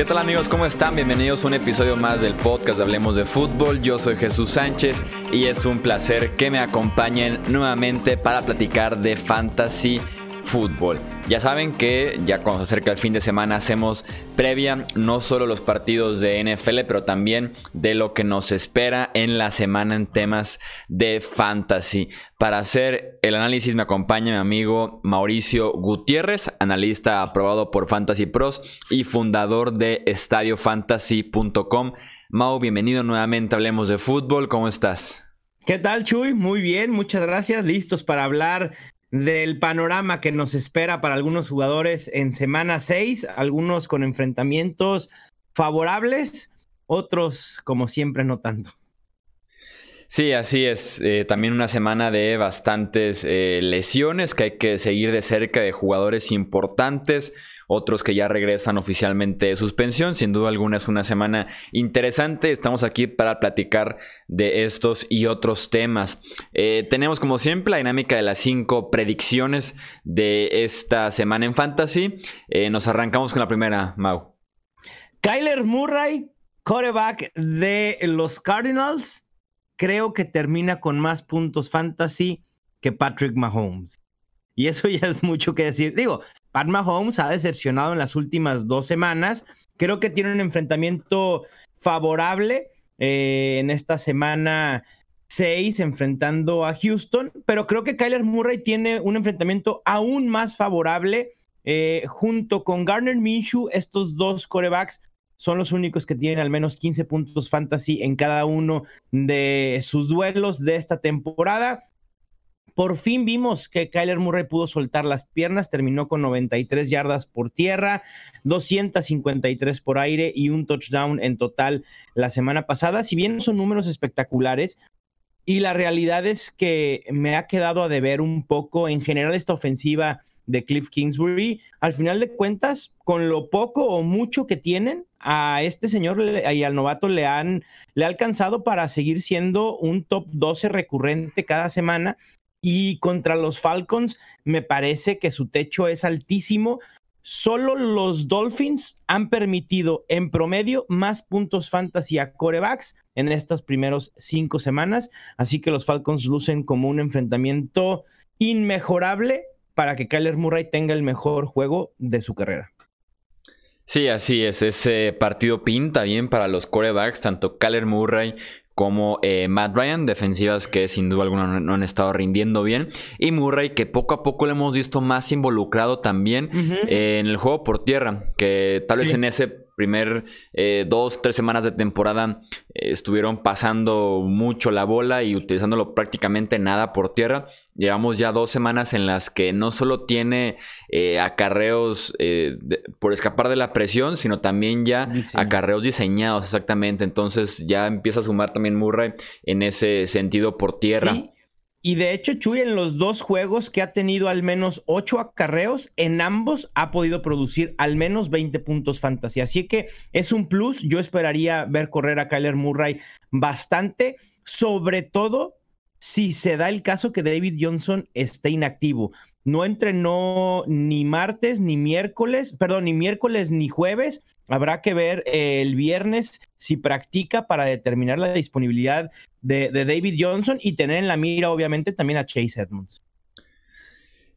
¿Qué tal amigos? ¿Cómo están? Bienvenidos a un episodio más del podcast de Hablemos de Fútbol. Yo soy Jesús Sánchez y es un placer que me acompañen nuevamente para platicar de fantasy fútbol. Ya saben que ya cuando se acerca el fin de semana hacemos previa no solo los partidos de NFL, pero también de lo que nos espera en la semana en temas de fantasy. Para hacer el análisis me acompaña mi amigo Mauricio Gutiérrez, analista aprobado por Fantasy Pros y fundador de estadiofantasy.com. Mau, bienvenido nuevamente, hablemos de fútbol, ¿cómo estás? ¿Qué tal, Chuy? Muy bien, muchas gracias. Listos para hablar del panorama que nos espera para algunos jugadores en semana 6, algunos con enfrentamientos favorables, otros como siempre no tanto. Sí, así es. Eh, también una semana de bastantes eh, lesiones que hay que seguir de cerca de jugadores importantes otros que ya regresan oficialmente de suspensión. Sin duda alguna es una semana interesante. Estamos aquí para platicar de estos y otros temas. Eh, tenemos como siempre la dinámica de las cinco predicciones de esta semana en Fantasy. Eh, nos arrancamos con la primera, Mau. Kyler Murray, coreback de los Cardinals, creo que termina con más puntos fantasy que Patrick Mahomes. Y eso ya es mucho que decir. Digo, Pat Mahomes ha decepcionado en las últimas dos semanas. Creo que tiene un enfrentamiento favorable eh, en esta semana 6 enfrentando a Houston, pero creo que Kyler Murray tiene un enfrentamiento aún más favorable eh, junto con Garner Minshew. Estos dos corebacks son los únicos que tienen al menos 15 puntos fantasy en cada uno de sus duelos de esta temporada. Por fin vimos que Kyler Murray pudo soltar las piernas, terminó con 93 yardas por tierra, 253 por aire y un touchdown en total la semana pasada. Si bien son números espectaculares, y la realidad es que me ha quedado a deber un poco en general esta ofensiva de Cliff Kingsbury. Al final de cuentas, con lo poco o mucho que tienen, a este señor y al novato le han le ha alcanzado para seguir siendo un top 12 recurrente cada semana y contra los Falcons me parece que su techo es altísimo. Solo los Dolphins han permitido en promedio más puntos fantasy a corebacks en estas primeras cinco semanas, así que los Falcons lucen como un enfrentamiento inmejorable para que Kyler Murray tenga el mejor juego de su carrera. Sí, así es. Ese partido pinta bien para los corebacks, tanto Kyler Murray como eh, Matt Ryan, defensivas que sin duda alguna no, han estado rindiendo bien, y Murray que poco a poco lo hemos visto más involucrado también en el juego por tierra, que tal vez en ese primer eh, dos, tres semanas de temporada eh, estuvieron pasando mucho la bola y utilizándolo prácticamente nada por tierra. Llevamos ya dos semanas en las que no solo tiene eh, acarreos por escapar de la presión, sino también ya acarreos diseñados exactamente. Entonces ya empieza a sumar también Murray en ese sentido por tierra. Y de hecho, Chuy en los dos juegos que ha tenido al menos ocho acarreos, en ambos ha podido producir al menos 20 puntos fantasy. Así que es un plus. Yo esperaría ver correr a Kyler Murray bastante, sobre todo si se da el caso que David Johnson esté inactivo. No entrenó ni martes ni miércoles, perdón, ni miércoles ni jueves. Habrá que ver eh, el viernes si practica para determinar la disponibilidad de, David Johnson y tener en la mira, obviamente, también a Chase Edmonds.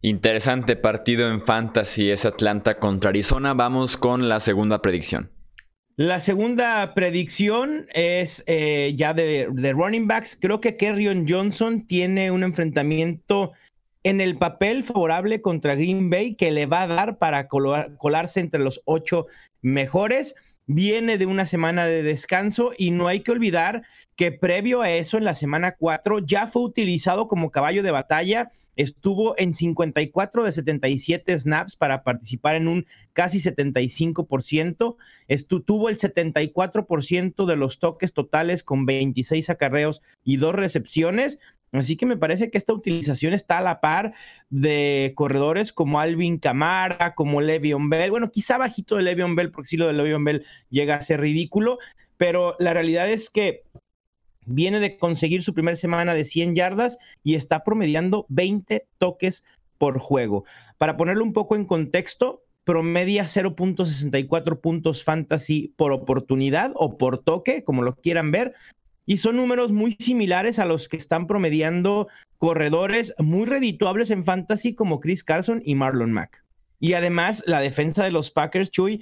Interesante partido en fantasy es Atlanta contra Arizona. Vamos con la segunda predicción. La segunda predicción es eh, ya de, de, running backs. Creo que Kerrion Johnson tiene un enfrentamiento en el papel favorable contra Green Bay que le va a dar para colarse entre los ocho mejores. Viene de una semana de descanso y no hay que olvidar que previo a eso, en la semana 4, ya fue utilizado como caballo de batalla. Estuvo en 54 de 77 snaps para participar en un casi 75%. Estuvo, tuvo el 74% de los toques totales con 26 acarreos y dos recepciones. Así que me parece que esta utilización está a la par de corredores como Alvin Camara, como Le'Veon Bell. Bueno, quizá bajito de Le'Veon Bell, porque si lo de Le'Veon Bell llega a ser ridículo, pero la realidad es que viene de conseguir su primera semana de 100 yardas y está promediando 20 toques por juego. Para ponerlo un poco en contexto, promedia 0.64 puntos fantasy por oportunidad o por toque, como lo quieran ver. Y son números muy similares a los que están promediando corredores muy redituables en fantasy como Chris Carson y Marlon Mack. Y además, la defensa de los Packers, Chuy,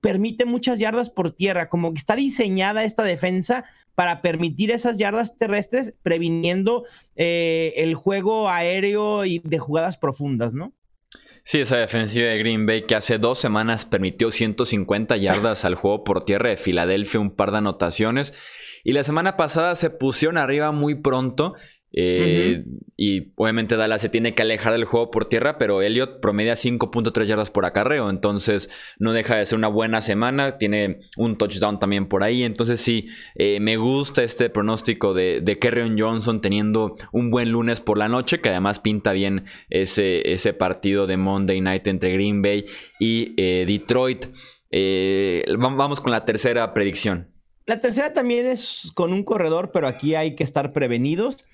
permite muchas yardas por tierra, como que está diseñada esta defensa para permitir esas yardas terrestres, previniendo eh, el juego aéreo y de jugadas profundas, ¿no? Sí, esa defensiva de Green Bay que hace dos semanas permitió 150 yardas al juego por tierra de Filadelfia, un par de anotaciones. Y la semana pasada se pusieron arriba muy pronto eh, y obviamente Dallas se tiene que alejar del juego por tierra, pero Elliot promedia 5.3 yardas por acarreo, entonces no deja de ser una buena semana, tiene un touchdown también por ahí, entonces sí, eh, me gusta este pronóstico de, de Kerrion Johnson teniendo un buen lunes por la noche, que además pinta bien ese, ese partido de Monday Night entre Green Bay y eh, Detroit. vamos con la tercera predicción. La tercera también es con un corredor, pero aquí hay que estar prevenidos.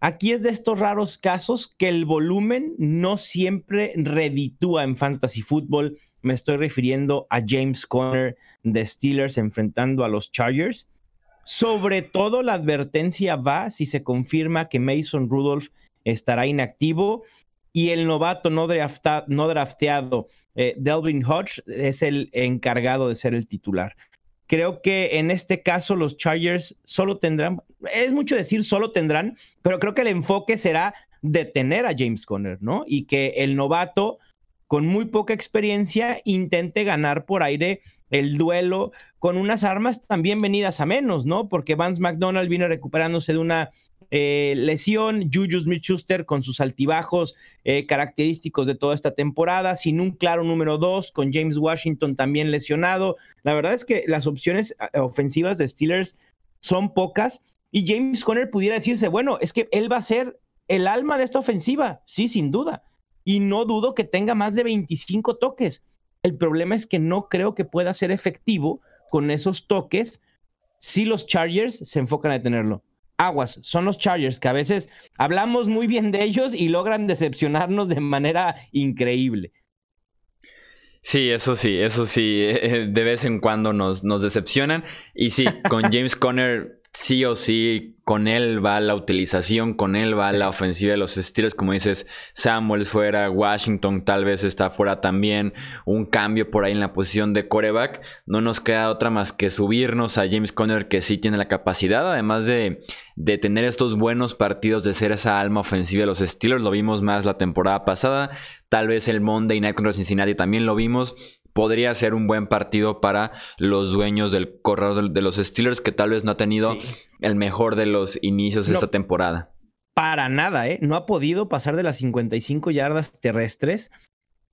Aquí es de estos raros casos que el volumen no siempre reditúa en fantasy fútbol. Me estoy refiriendo a James Conner de Steelers enfrentando a los Chargers. Sobre todo la advertencia va si se confirma que Mason Rudolph estará inactivo y el novato no, drafteado eh, Delvin Hodge es el encargado de ser el titular. Creo que en este caso los Chargers solo tendrán, es mucho decir solo tendrán, pero creo que el enfoque será detener a James Conner, ¿no? Y que el novato con muy poca experiencia intente ganar por aire el duelo con unas armas también venidas a menos, ¿no? Porque Vance McDonald viene recuperándose de una eh, lesión, Juju Smith-Schuster con sus altibajos eh, característicos de toda esta temporada, sin un claro número dos, con James Washington también lesionado. La verdad es que las opciones eh, ofensivas de Steelers son pocas y James Conner pudiera decirse, bueno, es que él va a ser el alma de esta ofensiva, sí, sin duda. Y no dudo que tenga más de 25 toques. El problema es que no creo que pueda ser efectivo con esos toques si los Chargers se enfocan a tenerlo aguas, son los Chargers, que a veces hablamos muy bien de ellos y logran decepcionarnos de manera increíble. Sí, eso sí, eso sí, de vez en cuando nos, nos decepcionan. Y sí, con James Conner sí o sí con él va la utilización, con él va la ofensiva de los Steelers, como dices, Samuels fuera, Washington tal vez está fuera también, un cambio por ahí en la posición de coreback, no nos queda otra más que subirnos a James Conner que sí tiene la capacidad, además de, de tener estos buenos partidos, de ser esa alma ofensiva de los Steelers, lo vimos más la temporada pasada, tal vez el Monday Night contra Cincinnati también lo vimos, podría ser un buen partido para los dueños del corredor de los Steelers, que tal vez no ha tenido el mejor de los inicios de esta temporada. Para nada, ¿eh? No ha podido pasar de las 55 yardas terrestres.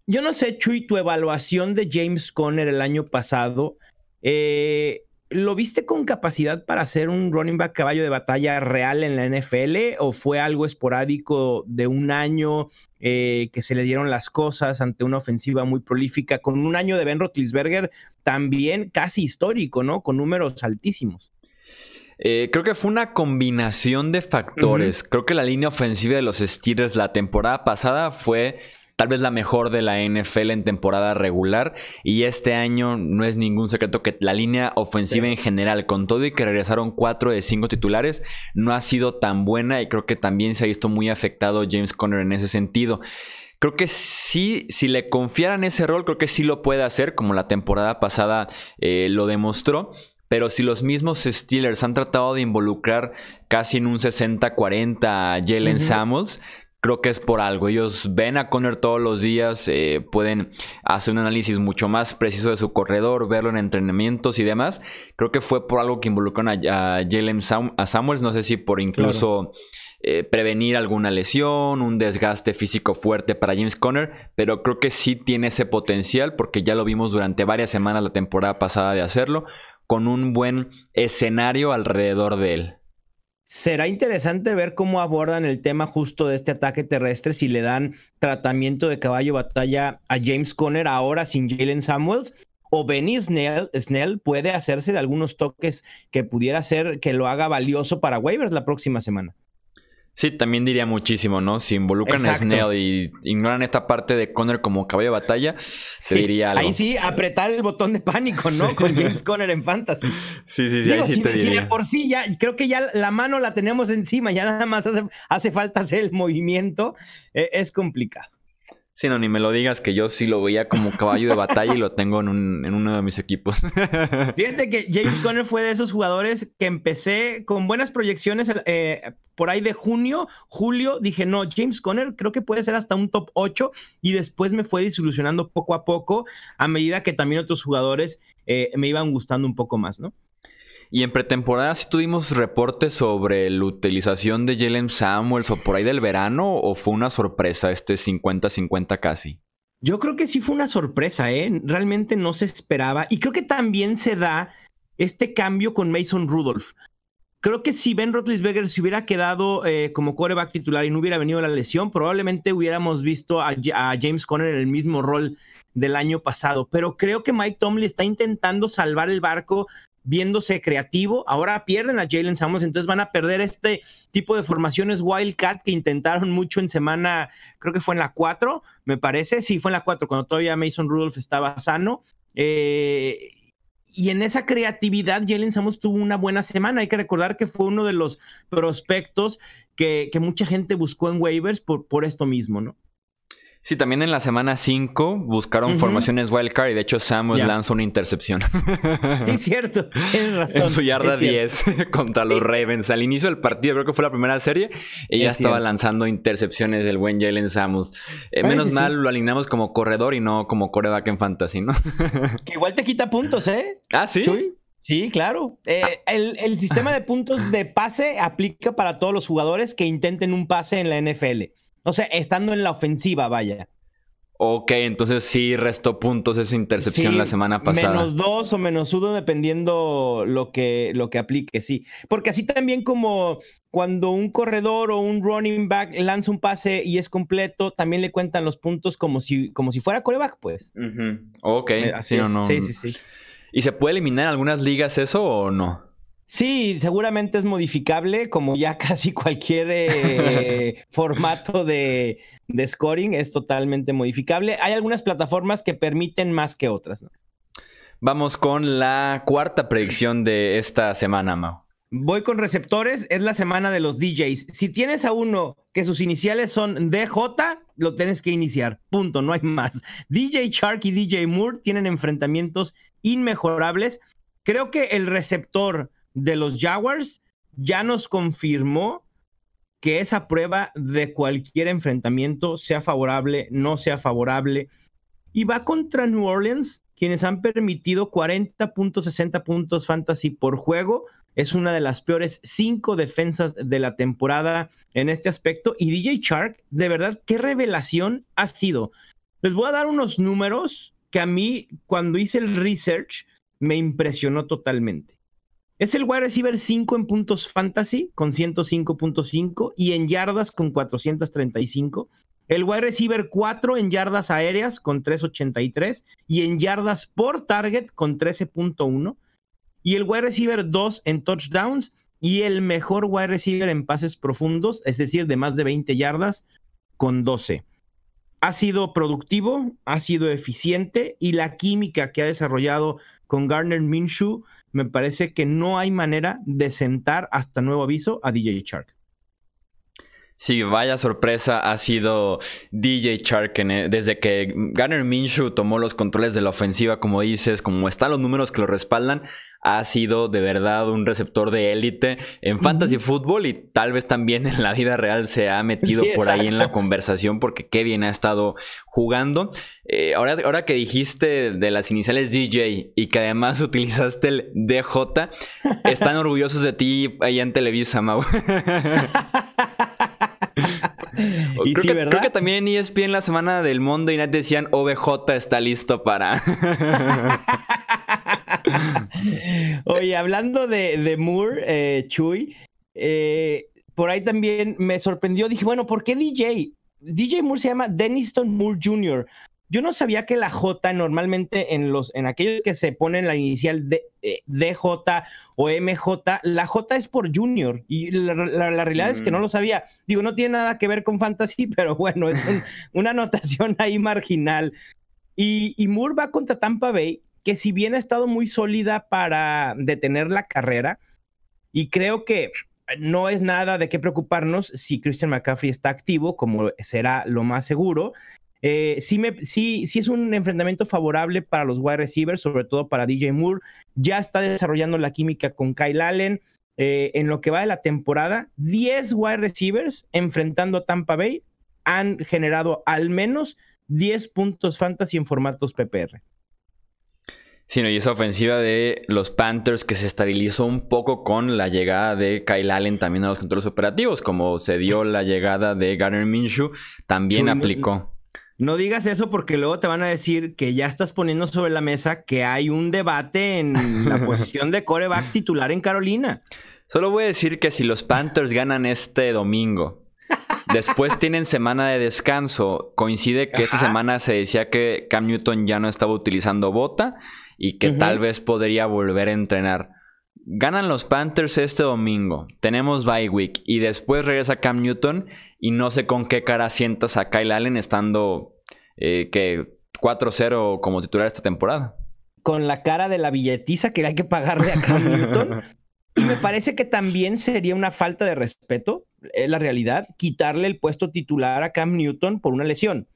Yo no sé, Chuy, tu evaluación de James Conner el año pasado. Eh, ¿Lo viste con capacidad para ser un running back caballo de batalla real en la NFL o fue algo esporádico de un año eh, que se le dieron las cosas ante una ofensiva muy prolífica con un año de Ben Roethlisberger también casi histórico, ¿no? Con números altísimos. Eh, creo que fue una combinación de factores. Creo que la línea ofensiva de los Steelers la temporada pasada fue tal vez la mejor de la NFL en temporada regular. Y este año no es ningún secreto que la línea ofensiva en general, con todo y que regresaron cuatro de cinco titulares, no ha sido tan buena y creo que también se ha visto muy afectado James Conner en ese sentido. Creo que sí, si le confiaran ese rol, creo que sí lo puede hacer, como la temporada pasada eh, lo demostró. Pero si los mismos Steelers han tratado de involucrar casi en un 60-40 a Jalen Samuels, creo que es por algo. Ellos ven a Conner todos los días, eh, pueden hacer un análisis mucho más preciso de su corredor, verlo en entrenamientos y demás. Creo que fue por algo que involucraron a, Jalen a Samuels, no sé si por incluso eh, prevenir alguna lesión, un desgaste físico fuerte para James Conner, pero creo que sí tiene ese potencial porque ya lo vimos durante varias semanas la temporada pasada de hacerlo, con un buen escenario alrededor de él. Será interesante ver cómo abordan el tema justo de este ataque terrestre, si le dan tratamiento de caballo batalla a James Conner ahora sin Jalen Samuels, o Benny Snell, Snell, puede hacerse de algunos toques que pudiera ser que lo haga valioso para waivers la próxima semana. Sí, también diría muchísimo, ¿no? Si involucran a Snell y ignoran esta parte de Conner como caballo de batalla, se diría algo. Ahí sí, apretar el botón de pánico, ¿no? Con James Conner en Fantasy. Sí, sí, sí, ahí sí te diría. por sí ya, creo que ya la mano la tenemos encima, ya nada más hace, hace falta hacer el movimiento, eh, es complicado. Sí, no, ni me lo digas que yo sí lo veía como caballo de batalla y lo tengo en, uno de mis equipos. Fíjate que James Conner fue de esos jugadores que empecé con buenas proyecciones eh, por ahí de junio, julio. Dije, no, James Conner creo que puede ser hasta un top 8 y después me fue disolucionando poco a poco a medida que también otros jugadores eh, me iban gustando un poco más, ¿no? Y en pretemporada sí tuvimos reportes sobre la utilización de Jalen Samuels o por ahí del verano o fue una sorpresa este 50-50 casi. Yo creo que sí fue una sorpresa, ¿eh? Realmente no se esperaba. Y creo que también se da este cambio con Mason Rudolph. Creo que si Ben Roethlisberger se hubiera quedado eh, como coreback titular y no hubiera venido la lesión, probablemente hubiéramos visto a, a, James Conner en el mismo rol del año pasado. Pero creo que Mike Tomlin está intentando salvar el barco viéndose creativo. Ahora pierden a Jalen Samuels, entonces van a perder este tipo de formaciones Wildcat que intentaron mucho en semana, creo que fue en la 4, me parece. Sí, fue en la 4, cuando todavía Mason Rudolph estaba sano. Eh, y en esa creatividad, Jalen Samuels tuvo una buena semana. Hay que recordar que fue uno de los prospectos que, que mucha gente buscó en waivers por, por esto mismo, ¿no? Sí, también en la semana 5 buscaron formaciones wildcard y de hecho Samuel lanza una intercepción. Sí, cierto. Tienes razón. En su yarda 10 contra los Ravens. Al inicio del partido, creo que fue la primera serie, ella estaba lanzando intercepciones del buen Jalen Samuels. Eh, menos mal lo alineamos como corredor y no como coreback en fantasy, ¿no? que igual te quita puntos, ¿eh? Ah, sí. Sí, claro. Eh, el, el sistema de puntos de pase aplica para todos los jugadores que intenten un pase en la NFL. O sea, estando en la ofensiva, vaya. Ok, entonces sí restó puntos esa intercepción la semana pasada. Menos dos o menos uno, dependiendo lo que, lo que aplique, sí. Porque así también como cuando un corredor o un running back lanza un pase y es completo, también le cuentan los puntos como si, como si fuera coreback, pues. Ok, eh, sí, no. sí, sí, sí. ¿Y se puede eliminar en algunas ligas eso o no? Sí, seguramente es modificable, como ya casi cualquier eh, formato de, scoring es totalmente modificable. Hay algunas plataformas que permiten más que otras. Vamos con la cuarta predicción de esta semana, Mau. Voy con receptores, es la semana de los DJs. Si tienes a uno que sus iniciales son DJ, lo tienes que iniciar. Punto, no hay más. DJ Shark y DJ Moore tienen enfrentamientos inmejorables. Creo que el receptor de los Jaguars ya nos confirmó que esa prueba de cualquier enfrentamiento, sea favorable, no sea favorable, y va contra New Orleans, quienes han permitido 40 puntos, 60 puntos fantasy por juego. Es una de las peores cinco defensas de la temporada en este aspecto. Y DJ Shark, de verdad, qué revelación ha sido. Les voy a dar unos números que a mí, cuando hice el research, me impresionó totalmente. Es el wide receiver 5 en puntos fantasy con 105.5 y en yardas con 435. El wide receiver 4 en yardas aéreas con 383 y en yardas por target con 13.1. Y el wide receiver 2 en touchdowns y el mejor wide receiver en pases profundos, es decir, de más de 20 yardas, con 12. Ha sido productivo, ha sido eficiente y la química que ha desarrollado con Garner Minshew me parece que no hay manera de sentar hasta nuevo aviso a DJ Shark. Sí, vaya sorpresa ha sido DJ Shark e, desde que Garner Minshew tomó los controles de la ofensiva, como dices, como están los números que lo respaldan, ha sido de verdad un receptor de élite en fantasy fútbol y tal vez también en la vida real se ha metido por ahí en la conversación porque qué bien ha estado jugando. Eh, ahora, ahora que dijiste de las iniciales DJ y que además utilizaste el DJ, están orgullosos de ti allá en Televisa, Mau. creo, que, creo, que, también ESPN la semana del Monday Night decían OBJ está listo para. Oye, hablando de, Moore, eh, Chuy, eh, por ahí también me sorprendió. Dije, bueno, ¿por qué DJ? DJ Moore se llama Deniston Moore Jr. yo no sabía que la J normalmente en los en aquellos que se ponen la inicial de, eh, DJ o MJ, la J es por Junior y la, realidad es que no mm. lo sabía. Digo, no tiene nada que ver con fantasy, pero bueno, es una anotación ahí marginal. Y, y Moore va contra Tampa Bay, que si bien ha estado muy sólida para detener la carrera, y creo que no es nada de qué preocuparnos si Christian McCaffrey está activo, como será lo más seguro. Eh, sí, es un enfrentamiento favorable para los wide receivers, sobre todo para DJ Moore. Ya está desarrollando la química con Kyle Allen. Eh, en lo que va de la temporada, 10 wide receivers enfrentando a Tampa Bay han generado al menos 10 puntos fantasy en formatos PPR. Sí, y esa ofensiva de los Panthers que se estabilizó un poco con la llegada de Kyle Allen también a los controles operativos, como se dio la llegada de Garner Minshew, también aplicó. No digas eso porque luego te van a decir que ya estás poniendo sobre la mesa que hay un debate en la posición de coreback titular en Carolina. Solo voy a decir que si los Panthers ganan este domingo, después tienen semana de descanso, coincide que esta semana se decía que Cam Newton ya no estaba utilizando bota y que tal vez podría volver a entrenar. Ganan los Panthers este domingo. Tenemos bye week y después regresa Cam Newton y no sé con qué cara sientas a Kyle Allen estando eh, que 4-0 como titular esta temporada. Con la cara de la billetiza que hay que pagarle a Cam Newton. Y me parece que también sería una falta de respeto, es la realidad, quitarle el puesto titular a Cam Newton por una lesión.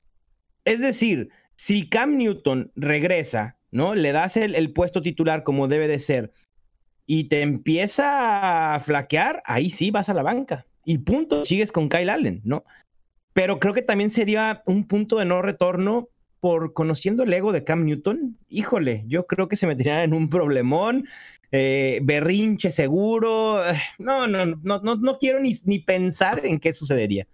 Es decir, si Cam Newton regresa ¿no? Le das el, puesto titular como debe de ser y te empieza a flaquear, ahí sí vas a la banca. Y punto, sigues con Kyle Allen, ¿no? Pero creo que también sería un punto de no retorno por conociendo el ego de Cam Newton. Híjole, yo creo que se metería en un problemón, eh, berrinche seguro. No, no, no, no, no quiero ni pensar en qué sucedería.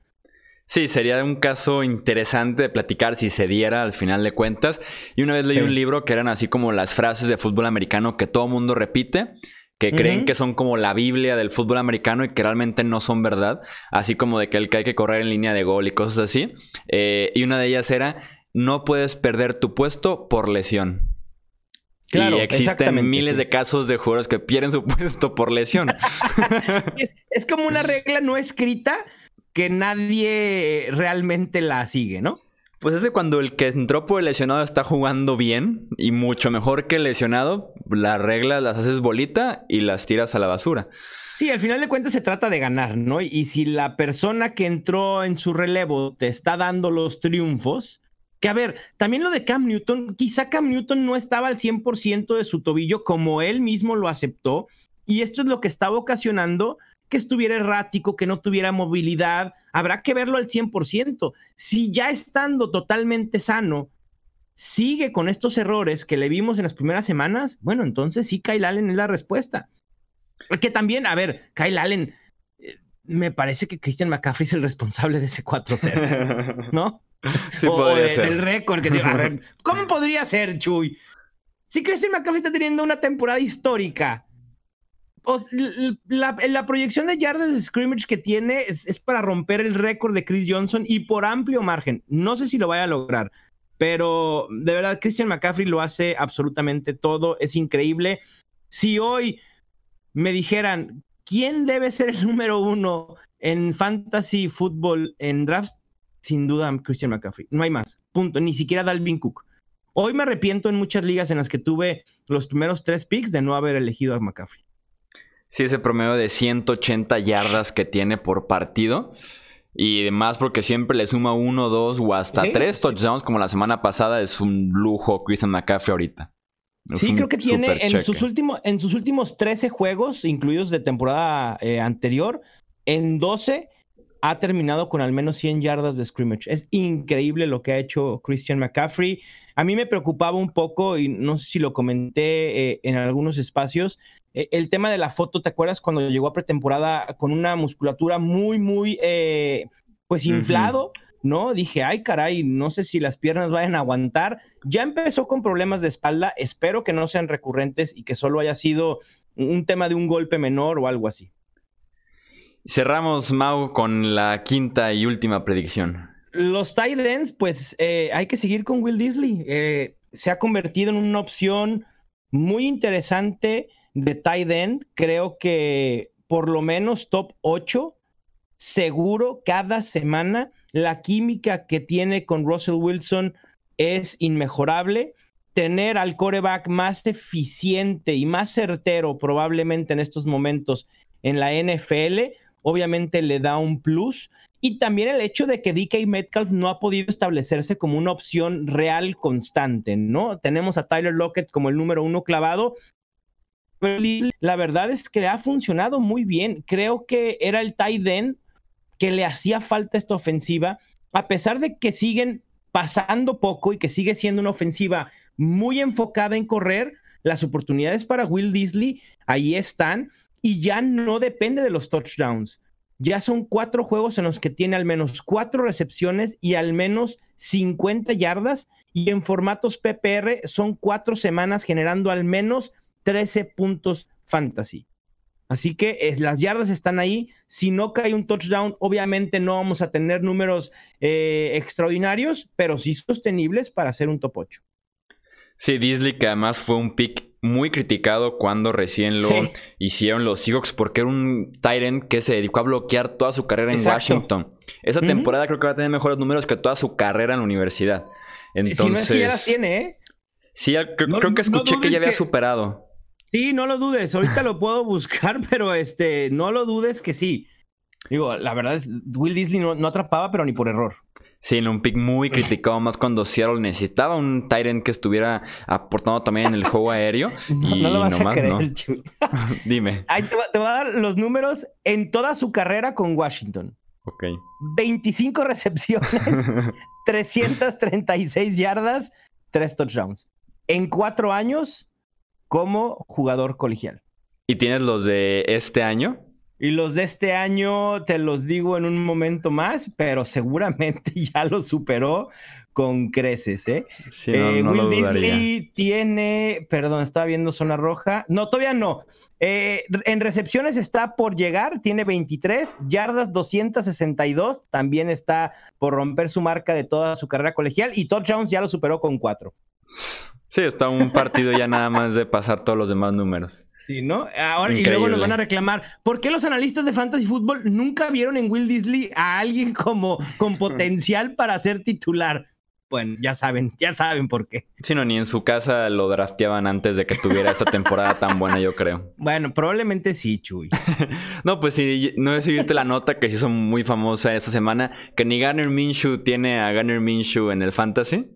Sí, sería un caso interesante de platicar si se diera al final de cuentas. Y una vez leí un libro que eran así como las frases de fútbol americano que todo mundo repite, que creen que son como la Biblia del fútbol americano y que realmente no son verdad. Así como de que, el que hay que correr en línea de gol y cosas así. Eh, y una de ellas era, no puedes perder tu puesto por lesión. Claro, y existen miles de casos de jugadores que pierden su puesto por lesión. es como una regla no escrita que nadie realmente la sigue, ¿no? Pues ese cuando el que entró por el lesionado está jugando bien y mucho mejor que el lesionado, las reglas las haces bolita y las tiras a la basura. Sí, al final de cuentas se trata de ganar, ¿no? Y si la persona que entró en su relevo te está dando los triunfos, que a ver, también lo de Cam Newton, quizá Cam Newton no estaba al 100% de su tobillo como él mismo lo aceptó, y esto es lo que estaba ocasionando que estuviera errático, que no tuviera movilidad, habrá que verlo al 100%. Si ya estando totalmente sano, sigue con estos errores que le vimos en las primeras semanas, bueno, entonces sí, Kyle Allen es la respuesta. Que también, a ver, Kyle Allen, eh, me parece que Christian McCaffrey es el responsable de ese 4-0, ¿no? Sí, o, podría ser. El récord que tiene. ¿Cómo podría ser, Chuy? Si Christian McCaffrey está teniendo una temporada histórica, la, proyección de yardas de scrimmage que tiene es, para romper el récord de Chris Johnson y por amplio margen. No sé si lo vaya a lograr, pero de verdad Christian McCaffrey lo hace absolutamente todo. Es increíble. Si hoy me dijeran quién debe ser el número uno en fantasy fútbol en drafts, sin duda Christian McCaffrey. No hay más. Punto. Ni siquiera Dalvin Cook. Hoy me arrepiento en muchas ligas en las que tuve los primeros tres picks de no haber elegido a McCaffrey. Sí, ese promedio de 180 yardas que tiene por partido. Y además porque siempre le suma uno, dos o hasta tres touchdowns como la semana pasada. Es un lujo Christian McCaffrey ahorita. sí, creo que tiene en sus, últimos, en sus últimos 13 juegos, incluidos de temporada eh, anterior, en 12 ha terminado con al menos 100 yardas de scrimmage. Es increíble lo que ha hecho Christian McCaffrey. A mí me preocupaba un poco, y no sé si lo comenté eh, en algunos espacios, eh, el tema de la foto, ¿te acuerdas cuando llegó a pretemporada con una musculatura muy, muy, eh, pues inflado? ¿no? Dije, ay, caray, no sé si las piernas vayan a aguantar. Ya empezó con problemas de espalda, espero que no sean recurrentes y que solo haya sido un tema de un golpe menor o algo así. Cerramos, Mau, con la quinta y última predicción. los tight ends, pues eh, hay que seguir con Will Disley. Eh, se ha convertido en una opción muy interesante de tight end. Creo que por lo menos top 8, seguro cada semana. La química que tiene con Russell Wilson es inmejorable. Tener al coreback más eficiente y más certero probablemente en estos momentos en la NFL, obviamente le da un plus. Y también el hecho de que DK Metcalf no ha podido establecerse como una opción real constante, ¿no? Tenemos a Tyler Lockett como el número uno clavado. La verdad es que ha funcionado muy bien. Creo que era el tight end que le hacía falta esta ofensiva, a pesar de que siguen pasando poco y que sigue siendo una ofensiva muy enfocada en correr, las oportunidades para Will Disley ahí están y ya no depende de los touchdowns. Ya son cuatro juegos en los que tiene al menos cuatro recepciones y al menos 50 yardas. Y en formatos PPR son cuatro semanas generando al menos 13 puntos fantasy. Así que es, las yardas están ahí. Si no cae un touchdown, obviamente no vamos a tener números eh, extraordinarios, pero sí sostenibles para hacer un top 8. Sí, Disley, que además fue un pick muy criticado cuando recién lo hicieron los Seahawks porque era un Tyrant que se dedicó a bloquear toda su carrera en Washington. Esa temporada creo que va a tener mejores números que toda su carrera en la universidad. Entonces, si no ya las tiene, ¿eh? Sí, creo, que escuché que ya había superado. Sí, no lo dudes. Ahorita lo puedo buscar, pero este, no lo dudes que sí. Digo, la verdad es, Will Disley no atrapaba, pero ni por error. Sí, en un pick muy criticado, más cuando Seattle necesitaba un Tyrant que estuviera aportando también en el juego aéreo. y no lo vas a creer, Dime. Ahí te, te voy a dar los números en toda su carrera con Washington. Ok. 25 recepciones, 336 yardas, 3 touchdowns. En cuatro años como jugador colegial. ¿Y tienes los de este año? Y los de este año te los digo en un momento más, pero seguramente ya lo superó con creces, ¿eh? eh Will Disley tiene, perdón, estaba viendo zona roja. No, todavía no. Eh, en recepciones está por llegar, tiene 23, yardas 262, también está por romper su marca de toda su carrera colegial y touchdowns ya lo superó con 4. Sí, está un partido ya nada más de pasar todos los demás números. Sí, ¿no? Ahora, y luego nos van a reclamar, ¿por qué los analistas de fantasy fútbol nunca vieron en Will Disley a alguien como con potencial para ser titular? Bueno, ya saben, ya saben por qué. Sí, no, ni en su casa lo drafteaban antes de que tuviera esta temporada tan buena, yo creo. Bueno, probablemente sí, Chuy. no, pues sí, no sé si viste la nota que se hizo muy famosa esta semana, que ni Garner Minshew tiene a Garner Minshew en el fantasy.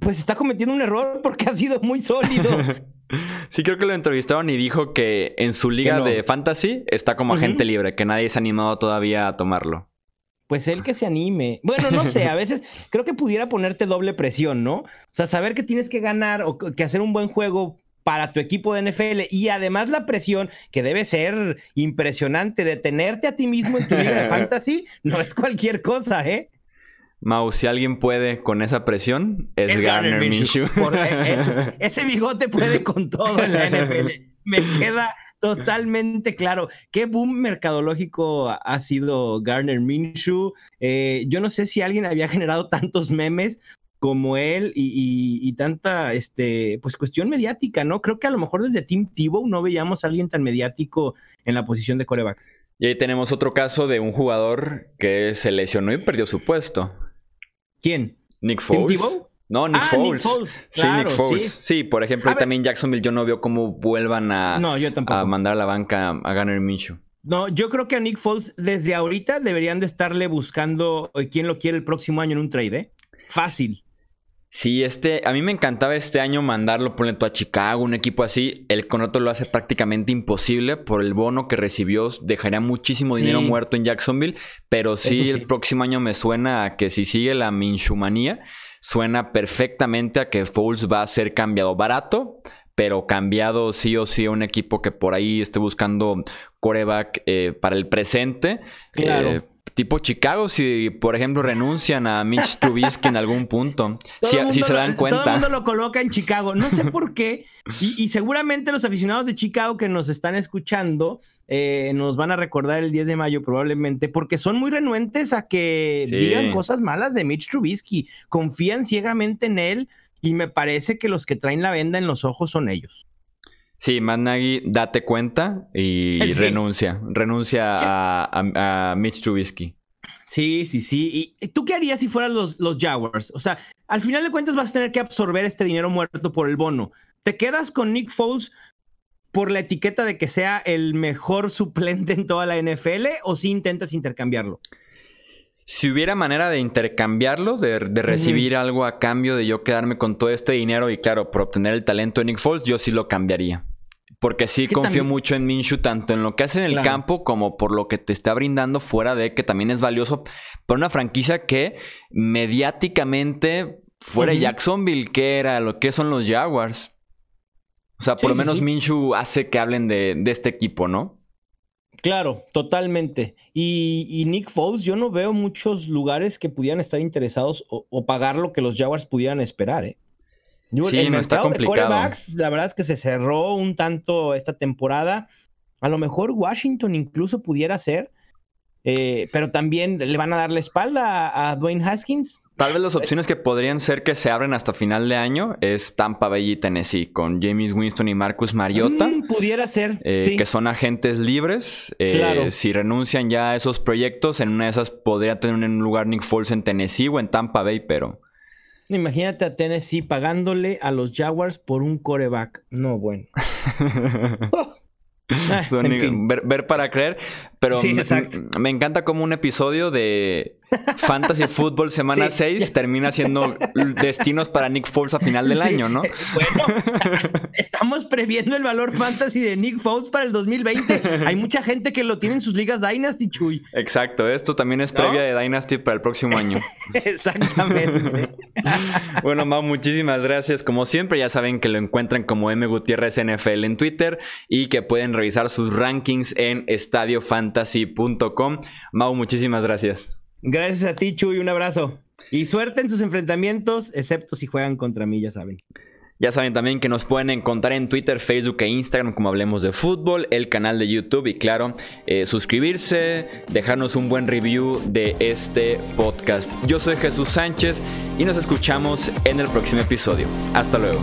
Pues está cometiendo un error porque ha sido muy sólido. Sí, creo que lo entrevistaron y dijo que en su liga de fantasy está como agente libre, que nadie se ha animado todavía a tomarlo. Pues él que se anime. Bueno, no sé, a veces creo que pudiera ponerte doble presión, ¿no? O sea, saber que tienes que ganar o que hacer un buen juego para tu equipo de NFL y además la presión que debe ser impresionante de tenerte a ti mismo en tu liga de fantasy no es cualquier cosa, ¿eh? Mau, si alguien puede con esa presión, es, Garner, Minshew. E-, ese, bigote puede con todo en la NFL. Me queda totalmente claro. Qué boom mercadológico ha sido Garner Minshew. Eh, yo no sé si alguien había generado tantos memes como él y, tanta este, pues cuestión mediática, ¿no? Creo que a lo mejor desde Team Tebow no veíamos a alguien tan mediático en la posición de coreback. Y ahí tenemos otro caso de un jugador que se lesionó y perdió su puesto. ¿Quién? Nick Foles. No, Nick, ah, Foles. sí, Nick Foles. Sí. por ejemplo, también Jacksonville yo no veo cómo vuelvan a, a mandar a la banca a Gunner Minshew. No, yo creo que a Nick Foles desde ahorita deberían de estarle buscando eh, quién lo quiere el próximo año en un trade, ¿eh? Fácil. Sí, este, a mí me encantaba este año mandarlo, por ejemplo, a Chicago, un equipo así. El contrato lo hace prácticamente imposible por el bono que recibió. Dejaría muchísimo dinero muerto en Jacksonville. Pero sí, el próximo año me suena a que si sigue la Minshumanía, suena perfectamente a que Foles va a ser cambiado barato, pero cambiado sí o sí a un equipo que por ahí esté buscando coreback eh, para el presente. Claro. Eh, tipo Chicago, si por ejemplo renuncian a Mitch Trubisky en algún punto, si, se dan cuenta. Todo el mundo lo coloca en Chicago. No sé por qué, y, seguramente los aficionados de Chicago que nos están escuchando eh, nos van a recordar el 10 de mayo probablemente, porque son muy renuentes a que digan cosas malas de Mitch Trubisky, confían ciegamente en él y me parece que los que traen la venda en los ojos son ellos. Sí, Matt Nagy, date cuenta y renuncia, renuncia a, Mitch Trubisky. Sí, sí, sí. ¿Y tú qué harías si fueran los, los Jaguars? O sea, al final de cuentas vas a tener que absorber este dinero muerto por el bono. ¿Te quedas con Nick Foles por la etiqueta de que sea el mejor suplente en toda la NFL o si intentas intercambiarlo? Si hubiera manera de intercambiarlo, de, recibir algo a cambio de yo quedarme con todo este dinero y claro, por obtener el talento de Nick Foles, yo sí lo cambiaría. Porque sí confío mucho en Minshew, tanto en lo que hace en el campo como por lo que te está brindando fuera de que también es valioso para una franquicia que mediáticamente fuera de Jacksonville, que era lo que son los Jaguars. O sea, por lo menos Minshu hace que hablen de, este equipo, ¿no? Claro, totalmente. Y, Nick Foles, yo no veo muchos lugares que pudieran estar interesados o, pagar lo que los Jaguars pudieran esperar, ¿eh? Sí, el no está complicado. la verdad es que se cerró un tanto esta temporada. A lo mejor Washington incluso pudiera ser, eh, pero también le van a dar la espalda a Dwayne Haskins. Tal vez las opciones que podrían ser que se abren hasta final de año es Tampa Bay y Tennessee, con James Winston y Marcus Mariota. Mm, pudiera ser. Eh, que son agentes libres. Eh, si renuncian ya a esos proyectos, en una de esas podría tener un lugar Nick Foles en Tennessee o en Tampa Bay, pero. Imagínate a Tennessee pagándole a los Jaguars por un coreback. No, bueno. Ah, ver, para creer. Pero me, encanta como un episodio de Fantasy Football Semana 6 termina siendo destinos para Nick Foles a final del año, ¿no? Bueno, estamos previendo el valor fantasy de Nick Foles para el 2020. Hay mucha gente que lo tiene en sus ligas Dynasty, Chuy. Exacto, esto también es previa de Dynasty para el próximo año. Exactamente. Bueno, Mau, muchísimas gracias. Como siempre, ya saben que lo encuentran como M Gutiérrez NFL en Twitter y que pueden revisar sus rankings en estadiofantasy.com. Mau, muchísimas gracias. Gracias a ti, Chuy, un abrazo. Y suerte en sus enfrentamientos, excepto si juegan contra mí, ya saben. Ya saben también que nos pueden encontrar en Twitter, Facebook e Instagram como Hablemos de Fútbol, el canal de YouTube y claro, eh, suscribirse, dejarnos un buen review de este podcast. Yo soy Jesús Sánchez y nos escuchamos en el próximo episodio. Hasta luego.